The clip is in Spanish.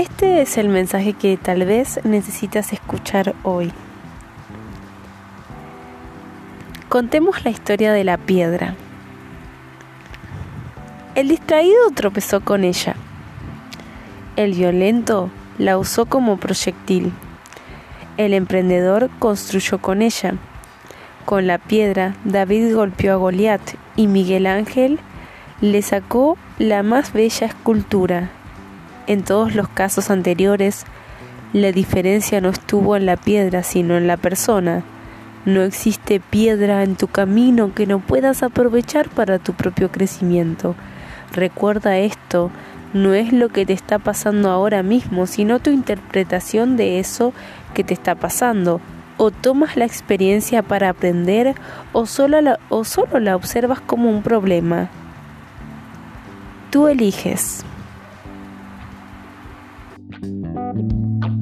Este es el mensaje que tal vez necesitas escuchar hoy. Contemos la historia de la piedra. El distraído tropezó con ella. El violento la usó como proyectil. El emprendedor construyó con ella. Con la piedra, David golpeó a Goliat y Miguel Ángel le sacó la más bella escultura. En todos los casos anteriores, la diferencia no estuvo en la piedra, sino en la persona. No existe piedra en tu camino que no puedas aprovechar para tu propio crecimiento. Recuerda esto, no es lo que te está pasando ahora mismo, sino tu interpretación de eso que te está pasando. O tomas la experiencia para aprender o solo la, o solo la observas como un problema. Tú eliges. Thank you.